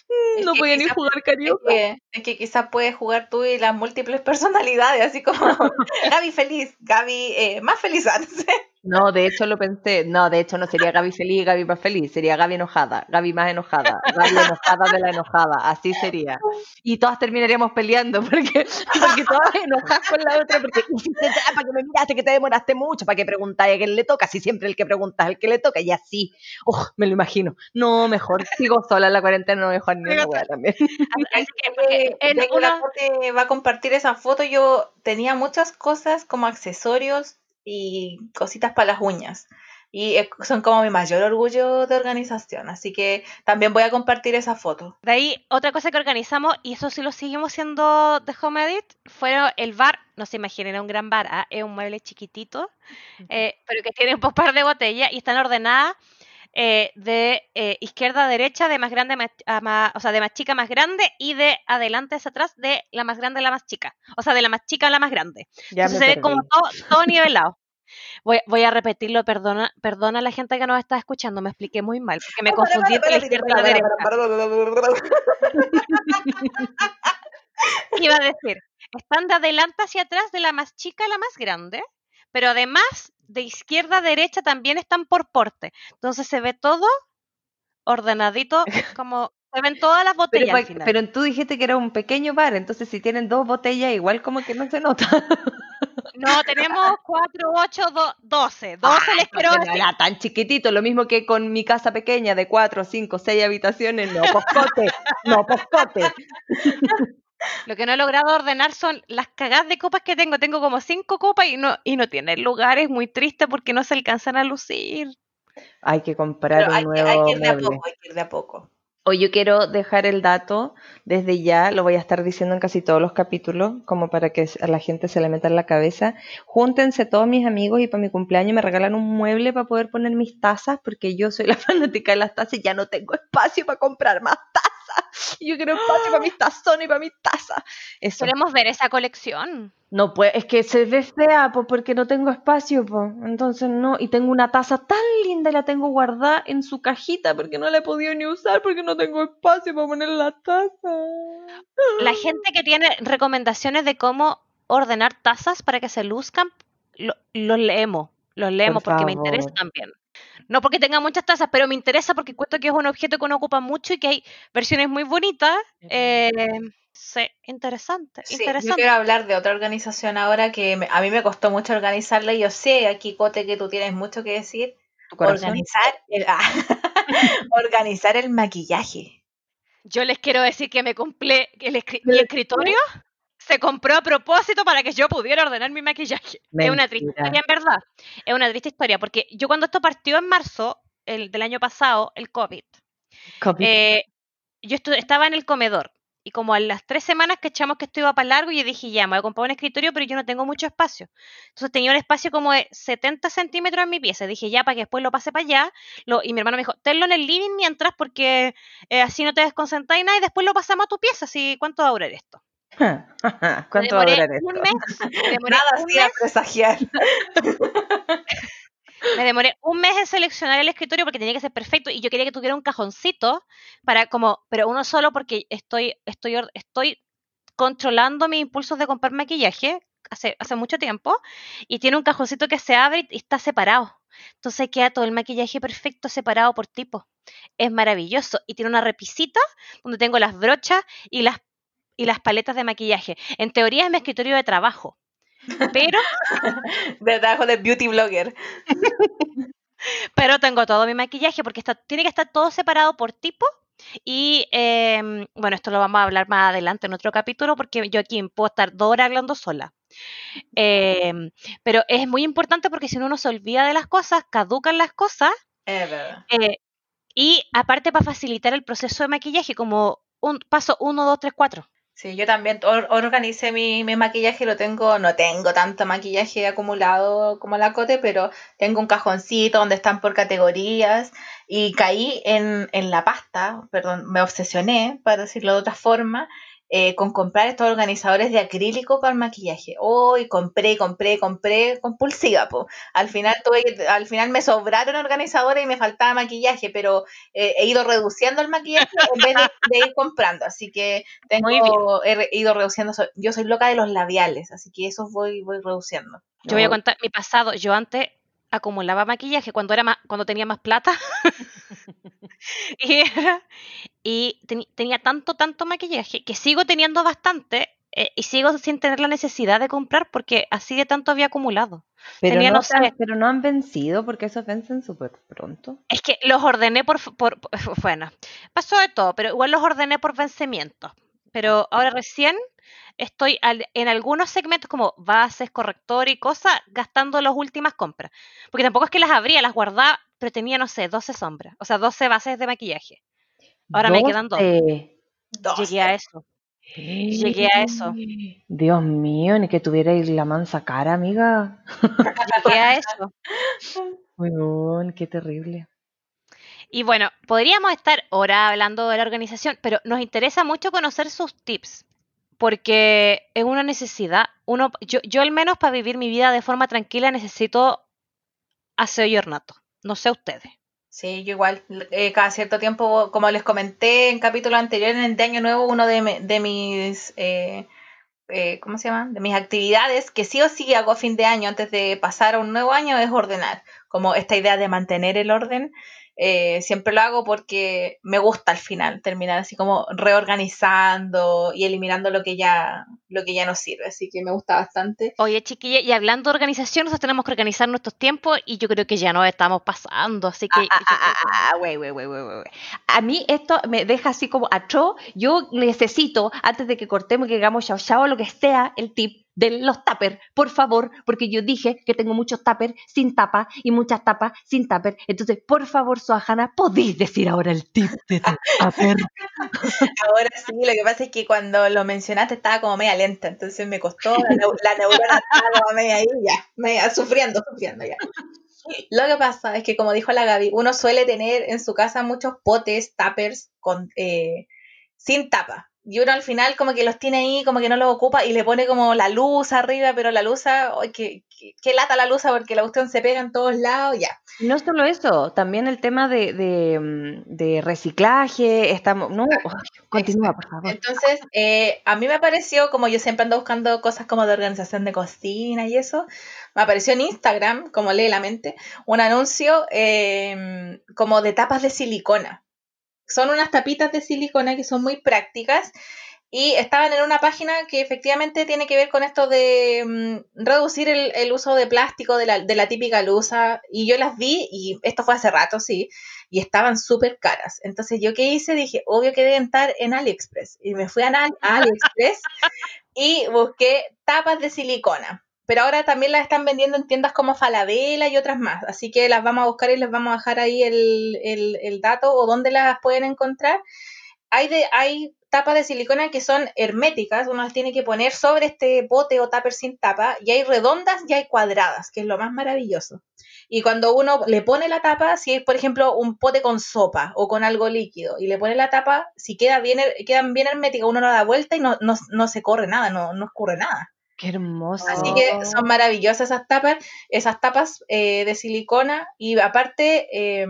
Mm, Es No podía ni jugar Es que, es que quizás puedes jugar tú y las múltiples personalidades, así como Gaby feliz, Gaby eh, más feliz antes. No, de hecho lo pensé. No, de hecho no sería Gaby feliz y Gaby más feliz. Sería Gaby enojada, Gaby más enojada, Gaby enojada de la enojada. Así sería. Y todas terminaríamos peleando porque, porque todas enojadas con la otra porque para que me miraste que te demoraste mucho, para que preguntáis a quién le toca, si siempre el que pregunta es el que le toca, y así. Oh, me lo imagino. No, mejor sigo sola en la cuarentena, no mejor ni una también. Así que, en una... la va a compartir esa foto, yo tenía muchas cosas como accesorios y cositas para las uñas. Y son como mi mayor orgullo de organización. Así que también voy a compartir esa foto. De ahí, otra cosa que organizamos, y eso sí lo seguimos siendo de Home Edit, fue el bar. No se imaginen, un gran bar. ¿ah? Es un mueble chiquitito, eh, pero que tiene un par de botellas y están ordenadas eh, de eh, izquierda a derecha, de más grande a más, o sea, de más chica a más grande y de adelante hacia atrás, de la más grande a la más chica. O sea, de la más chica a la más grande. Entonces se ve como todo, todo nivelado. Voy, voy, a repetirlo, perdona, perdona a la gente que nos está escuchando, me expliqué muy mal, porque me confundí entre la izquierda la derecha. Iba a decir, están de adelante hacia atrás, de la más chica a la más grande, pero además de izquierda a derecha también están por porte. Entonces se ve todo ordenadito, como se ven todas las botellas. Pero, pero tú dijiste que era un pequeño bar, entonces si tienen dos botellas, igual como que no se nota. No, tenemos cuatro, ocho, doce. Doce les quiero Era tan chiquitito, lo mismo que con mi casa pequeña de cuatro, cinco, seis habitaciones. No, poscote, no, poscote. Lo que no he logrado ordenar son las cagadas de copas que tengo. Tengo como cinco copas y no, y no tienen lugar. Es muy triste porque no se alcanzan a lucir. Hay que comprar un nuevo hay que ir de a poco, hay que ir de a poco. Hoy yo quiero dejar el dato desde ya, lo voy a estar diciendo en casi todos los capítulos, como para que a la gente se le meta en la cabeza. Júntense todos mis amigos y para mi cumpleaños me regalan un mueble para poder poner mis tazas, porque yo soy la fanática de las tazas y ya no tengo espacio para comprar más tazas. Yo quiero espacio para mis tazones y para mis tazas. Queremos ver esa colección. No, pues es que se ve fea, pues porque no tengo espacio, pues. Entonces no, y tengo una taza tan linda y la tengo guardada en su cajita porque no la he podido ni usar porque no tengo espacio para poner la taza. La gente que tiene recomendaciones de cómo ordenar tazas para que se luzcan, los lo leemos, los leemos porque me interesa también. No porque tenga muchas tazas, pero me interesa porque cuento que es un objeto que uno ocupa mucho y que hay versiones muy bonitas. Eh, sí, interesante, interesante. Yo quiero hablar de otra organización ahora que a mí me costó mucho organizarla y yo sé, aquí Cote, que tú tienes mucho que decir. Organizar el, organizar el maquillaje. Yo les quiero decir que me cumple el, el escritorio se compró a propósito para que yo pudiera ordenar mi maquillaje. Es una triste historia, en verdad. Es una triste historia, porque yo cuando esto partió en marzo el, del año pasado, el COVID, eh, yo estaba en el comedor. Y como a las tres semanas que echamos que esto iba para largo, yo dije, ya, me voy a comprar un escritorio, pero yo no tengo mucho espacio. Entonces tenía un espacio como de 70 centímetros en mi pieza. Dije, ya, para que después lo pase para allá. Lo, y mi hermano me dijo, tenlo en el living mientras, porque eh, así no te desconcentras nada y después lo pasamos a tu pieza. Así, ¿cuánto va a durar esto? ¿Cuánto va a durar esto? Un mes, Nada mes. presagiar. me demoré un mes en seleccionar el escritorio porque tenía que ser perfecto y yo quería que tuviera un cajoncito para como, pero uno solo porque estoy, estoy, estoy controlando mis impulsos de comprar maquillaje hace, hace mucho tiempo y tiene un cajoncito que se abre y está separado. Entonces queda todo el maquillaje perfecto separado por tipo. Es maravilloso y tiene una repisita donde tengo las brochas y las y las paletas de maquillaje. En teoría es mi escritorio de trabajo, pero... de trabajo de beauty blogger. pero tengo todo mi maquillaje porque está, tiene que estar todo separado por tipo. Y em, bueno, esto lo vamos a hablar más adelante en otro capítulo porque yo aquí puedo estar dos horas hablando sola. Em, pero es muy importante porque si uno se olvida de las cosas, caducan las cosas. Eh, y aparte para facilitar el proceso de maquillaje, como un paso 1, 2, 3, 4. Sí, yo también organicé mi, mi, maquillaje, lo tengo, no tengo tanto maquillaje acumulado como la Cote, pero tengo un cajoncito donde están por categorías y caí en, en la pasta, perdón, me obsesioné, para decirlo de otra forma, eh, con comprar estos organizadores de acrílico para el maquillaje. Hoy compré, compré, compré compulsiva. Po. Al final tuve, al final me sobraron organizadores y me faltaba maquillaje, pero eh, he ido reduciendo el maquillaje en vez de, ir comprando. Así que tengo, he ido reduciendo. Yo soy loca de los labiales, así que eso voy, voy reduciendo. Yo voy a contar mi pasado. Yo antes acumulaba maquillaje cuando era más, cuando tenía más plata. y tenía tanto, tanto maquillaje que sigo teniendo bastante eh, y sigo sin tener la necesidad de comprar porque así de tanto había acumulado. Pero, Tenía, no no sé. pero no han vencido porque esos vencen súper pronto. Es que los ordené por, f- por, por- bueno, pasó de todo, pero igual los ordené por vencimiento. Pero ahora recién estoy al- en algunos segmentos como bases, corrector y cosas, gastando las últimas compras. Porque tampoco es que las abría, las guardaba, pero tenía, no sé, 12 sombras, o sea, 12 bases de maquillaje. Ahora me quedan dos. 12. Dos. Llegué a eso. Llegué a eso. Dios mío, ni que tuvierais la mansa cara, amiga. Llegué a eso. Weón, qué terrible. Y bueno, podríamos estar ahora hablando de la organización, pero nos interesa mucho conocer sus tips, porque es una necesidad. Uno, yo, yo al menos para vivir mi vida de forma tranquila necesito aseo y ornato. No sé ustedes. Sí, yo igual, eh, cada cierto tiempo, como les comenté en capítulos anteriores, en el de Año Nuevo, uno de mis, eh, eh, ¿cómo se llama? De mis actividades que sí o sí hago a fin de año antes de pasar a un nuevo año es ordenar. Como esta idea de mantener el orden, eh, siempre lo hago porque me gusta al final terminar así como reorganizando y eliminando lo que ya, lo que ya no sirve. Así que me gusta bastante. Oye, chiquilla, y hablando de organización, nosotros tenemos que organizar nuestros tiempos y yo creo que ya nos estamos pasando, así que... Güey, güey, güey, güey. A mí esto me deja así como atroz. Yo necesito, antes de que cortemos y que hagamos chao chao, lo que sea, el tip de los tuppers, por favor, porque yo dije que tengo muchos tuppers sin tapa y muchas tapas sin tupper. Entonces, por favor, Soajana, ¿podéis decir ahora el tip de tu tupper? Ahora sí, lo que pasa es que cuando lo mencionaste estaba como media lenta, entonces me costó, la neurona estaba como media ahí, ya, media, sufriendo, sufriendo ya. Lo que pasa es que, como dijo la Gaby, uno suele tener en su casa muchos potes, tuppers, con, eh, sin tapa. Y uno al final como que los tiene ahí, como que no los ocupa y le pone como la luz arriba, pero la luz, ¡ay, que, que, que lata la luz porque la cuestión se pega en todos lados, ya. No solo eso, también el tema de, de, mm, de reciclaje. Estamos, no, continúa, por favor. Entonces, eh, a mí me apareció, como yo siempre ando buscando cosas como de organización de cocina y eso, me apareció en Instagram, como lee la mente, un anuncio eh, como de tapas de silicona. Son unas tapitas de silicona que son muy prácticas y estaban en una página que efectivamente tiene que ver con esto de mm, reducir el, el uso de plástico de la, de la típica luza. Y yo las vi, y esto fue hace rato, sí, y estaban súper caras. Entonces, ¿yo qué hice? Dije, obvio que deben estar en AliExpress. Y me fui a AliExpress y busqué tapas de silicona. Pero ahora también las están vendiendo en tiendas como Falabella y otras más. Así que las vamos a buscar y les vamos a dejar ahí el, el- dato o dónde las pueden encontrar. Hay, de, hay tapas de silicona que son herméticas, uno las tiene que poner sobre este bote o tupper sin tapa, y hay redondas y hay cuadradas, que es lo más maravilloso. Y cuando uno le pone la tapa, si es por ejemplo un pote con sopa o con algo líquido, y le pone la tapa, si queda bien, quedan bien herméticas, uno no da vuelta y no, no, no se corre nada, no, no escurre nada. Qué hermoso. Así que son maravillosas esas tapas, esas tapas eh, de silicona y aparte, eh,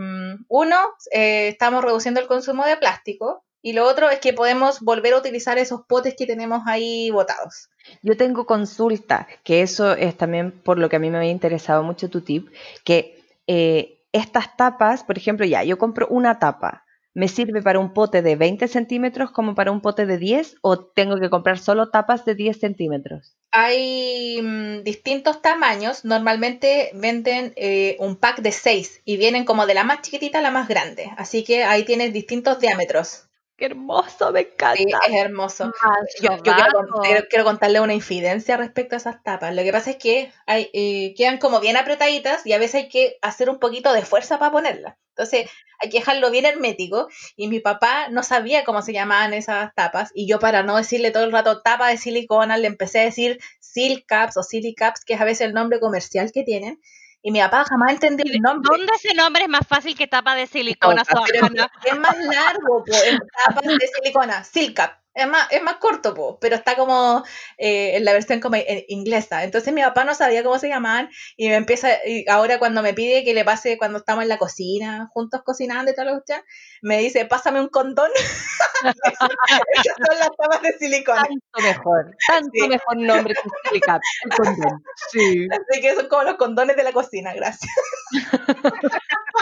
uno, eh, estamos reduciendo el consumo de plástico y lo otro es que podemos volver a utilizar esos potes que tenemos ahí botados. Yo tengo consulta, que eso es también por lo que a mí me había interesado mucho tu tip, que eh, estas tapas, por ejemplo, ya, yo compro una tapa, ¿me sirve para un pote de 20 centímetros como para un pote de 10 o tengo que comprar solo tapas de 10 centímetros? Hay mm, distintos tamaños, normalmente venden eh, un pack de 6 y vienen como de la más chiquitita a la más grande, así que ahí tienes distintos diámetros. ¡Qué hermoso! Me encanta. Sí, es hermoso. Yo, yo quiero, quiero- quiero contarle una infidencia respecto a esas tapas. Lo que pasa es que hay, eh, quedan como bien apretaditas y a veces hay que hacer un poquito de fuerza para ponerlas. Entonces hay que dejarlo bien hermético y mi papá no sabía cómo se llamaban esas tapas y yo para no decirle todo el rato tapa de silicona le empecé a decir silk caps o silicaps que es a veces el nombre comercial que tienen y mi papá jamás entendió el nombre. ¿Dónde ese nombre es más fácil que tapa de silicona, Soajana? es más largo, po, en tapas de silicona, silk cap. Es más, es más corto, po, pero está como eh, en la versión como en- inglesa. Entonces mi papá no sabía cómo se llamaban y me empieza, y ahora cuando me pide que le pase cuando estamos en la cocina, juntos cocinando y todo lo que me dice, pásame un condón. Esas son las tapas de silicona. Tanto mejor, tanto Sí. mejor nombre que el condón. Sí. Así que son como los condones de la cocina, gracias.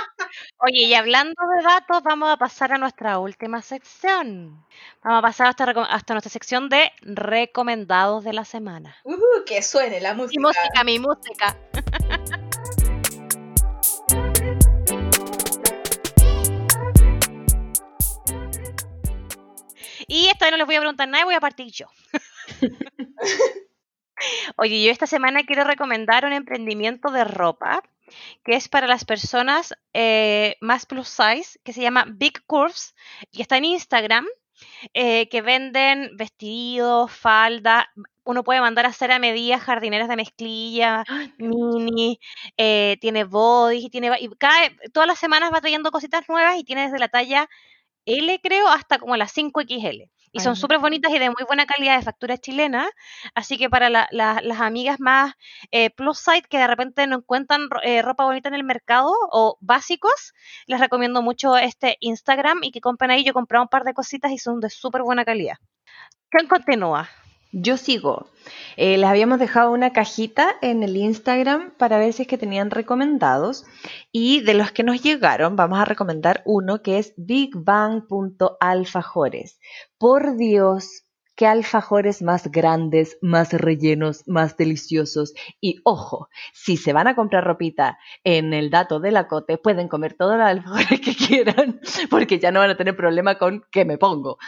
Oye, y hablando de datos, vamos a pasar a nuestra última sección. Vamos a pasar hasta, nuestra sección de recomendados de la semana. Uh, que suene la Mi música. música, mi música. Y esta vez no les voy a preguntar nada, voy a partir yo. Oye, yo esta semana quiero recomendar un emprendimiento de ropa que es para las personas eh, más plus size, que se llama Big Curves y está en Instagram, eh, que venden vestidos, falda. Uno puede mandar a hacer a medida jardineras de mezclilla, mini, eh, tiene bodies y tiene y cada, todas las semanas va trayendo cositas nuevas y tiene desde la talla L creo hasta como las 5XL. Y son súper bonitas y de muy buena calidad de factura chilena. Así que para la- la- las amigas más eh, plus size que de repente no encuentran eh, ropa bonita en el mercado o básicos, les recomiendo mucho este Instagram y que compren ahí. Yo he comprado un par de cositas y son de súper buena calidad. ¿Quién continúa? Yo sigo. Eh, les habíamos dejado una cajita en el Instagram para ver si es que tenían recomendados. Y de los que nos llegaron, vamos a recomendar uno que es bigbang.alfajores. Por Dios, qué alfajores más grandes, más rellenos, más deliciosos. Y ojo, si se van a comprar ropita en el dato de la cote, pueden comer todos los alfajores que quieran, porque ya no van a tener problema con qué me pongo.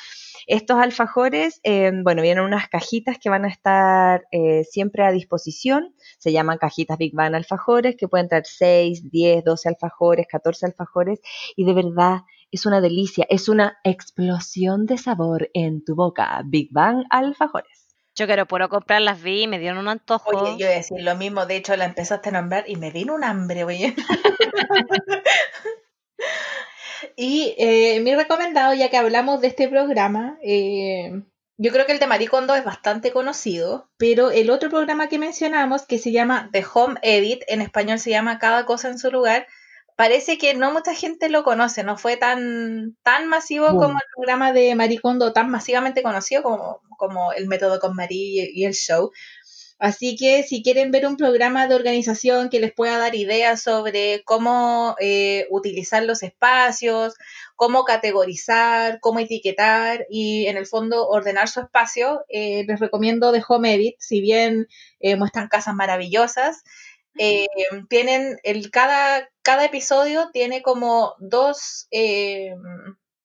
Estos alfajores, eh, bueno, vienen unas cajitas que van a estar eh, siempre a disposición. Se llaman cajitas Big Bang alfajores, que pueden traer 6, 10, 12 alfajores, 14 alfajores. Y de verdad es una delicia, es una explosión de sabor en tu boca. Big Bang alfajores. Yo quiero puro comprar las vi y me dieron un antojo. Oye, yo iba a decir lo mismo, de hecho la empezaste a nombrar y me vino un hambre, oye. y eh, mi recomendado, ya que hablamos de este programa, eh, yo creo que el de Maricondo es bastante conocido, pero el otro programa que mencionamos, que se llama The Home Edit, en español se llama Cada cosa en su lugar, parece que no mucha gente lo conoce, no fue tan, tan masivo como el programa de Maricondo, tan masivamente conocido como, como el método con Marí y, y el show. Así que si quieren ver un programa de organización que les pueda dar ideas sobre cómo eh, utilizar los espacios, cómo categorizar, cómo etiquetar y en el fondo ordenar su espacio, eh, les recomiendo The Home Edit, si bien eh, muestran casas maravillosas. eh, tienen el cada, cada episodio tiene como dos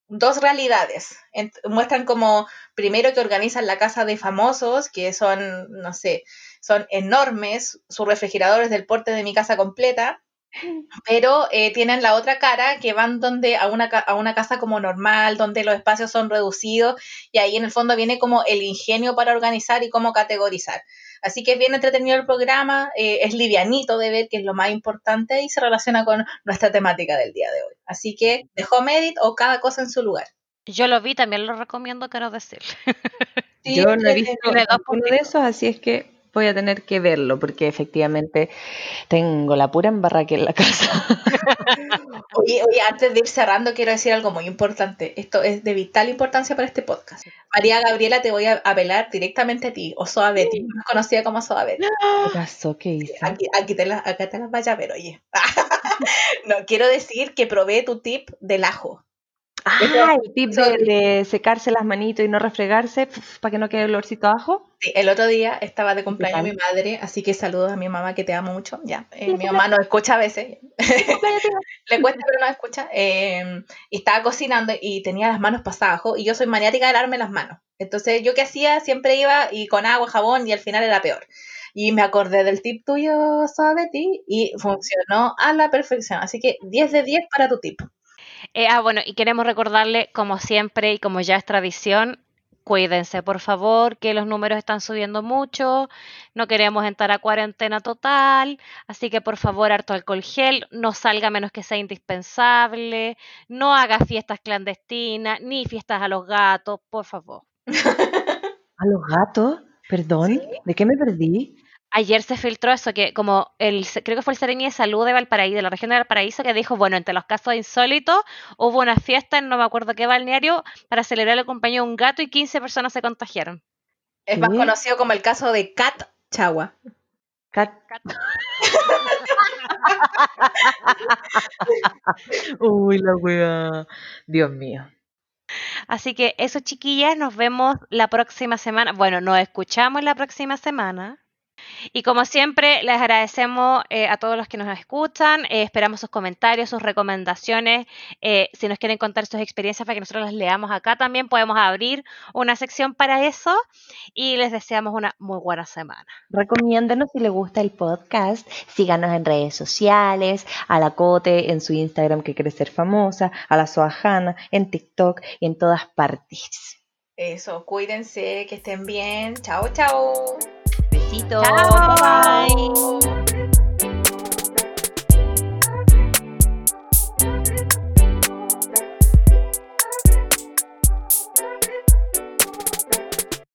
dos realidades. Muestran como primero que organizan la casa de famosos, que son, no sé, son enormes, sus refrigeradores del porte de mi casa completa, pero eh, tienen la otra cara que van donde a una, ca- a una casa como normal, donde los espacios son reducidos y ahí en el fondo viene como el ingenio para organizar y cómo categorizar. Así que es bien entretenido el programa, eh, es livianito de ver, que es lo más importante, y se relaciona con nuestra temática del día de hoy. Así que de Home Edit o cada cosa en su lugar. Yo lo vi, también lo recomiendo, quiero decir. Sí, Yo no he visto ninguno de esos, así es que voy a tener que verlo, porque efectivamente tengo la pura embarraque en la casa. Oye, oye, antes de ir cerrando, quiero decir algo muy importante. Esto es de vital importancia para este podcast. María Gabriela, te voy a apelar directamente a ti, o Soa Betty, más conocida como Soa Betty. ¿Qué pasó? ¿Qué hice? Aquí, aquí te las, acá te las vaya a ver, oye. no, quiero decir que probé tu tip del ajo. Ah, el tip de, de secarse las manitos y no refregarse para que no quede el olorcito a ajo. Sí, el otro día estaba de cumpleaños mi madre, así que saludos a mi mamá que te amo mucho. Ya, eh, mi mamá nos escucha a veces. Le cuesta, pero no escucha. eh, y estaba cocinando y tenía las manos pasadas ajo, y yo soy maniática de lavarme las manos. Entonces, yo qué hacía, siempre iba y con agua, jabón, y al final era peor. Y me acordé del tip tuyo, suave ti, y funcionó a la perfección. Así que 10 de 10 para tu tip. Eh, ah, bueno, y queremos recordarle, como siempre y como ya es tradición, cuídense, por favor, que los números están subiendo mucho, no queremos entrar a cuarentena total, así que por favor, harto alcohol gel, no salga menos que sea indispensable, no haga fiestas clandestinas, ni fiestas a los gatos, por favor. ¿A los gatos? Perdón, ¿de qué me perdí? Ayer se filtró eso, que como el, creo que fue el Seremi de Salud de Valparaíso, de la región de Valparaíso, que dijo, bueno, entre los casos insólitos, hubo una fiesta en no me acuerdo qué balneario para celebrar el cumpleaños de un gato y 15 personas se contagiaron. Es más conocido como el caso de Cat Chagua. Cat- Uy, la wea. Dios mío. Así que eso, chiquillas, nos vemos la próxima semana. Bueno, nos escuchamos la próxima semana. Y como siempre, les agradecemos eh, a todos los que nos escuchan. eh, esperamos sus comentarios, sus recomendaciones. eh, si nos quieren contar sus experiencias para que nosotros las leamos acá, también podemos abrir una sección para eso. Y les deseamos una muy buena semana. Recomiéndanos si les gusta el podcast. Síganos en redes sociales. A la Cote en su Instagram que quiere ser famosa. A la Soajana en TikTok y en todas partes. Eso, cuídense, que estén bien. Chao, chao. 拜拜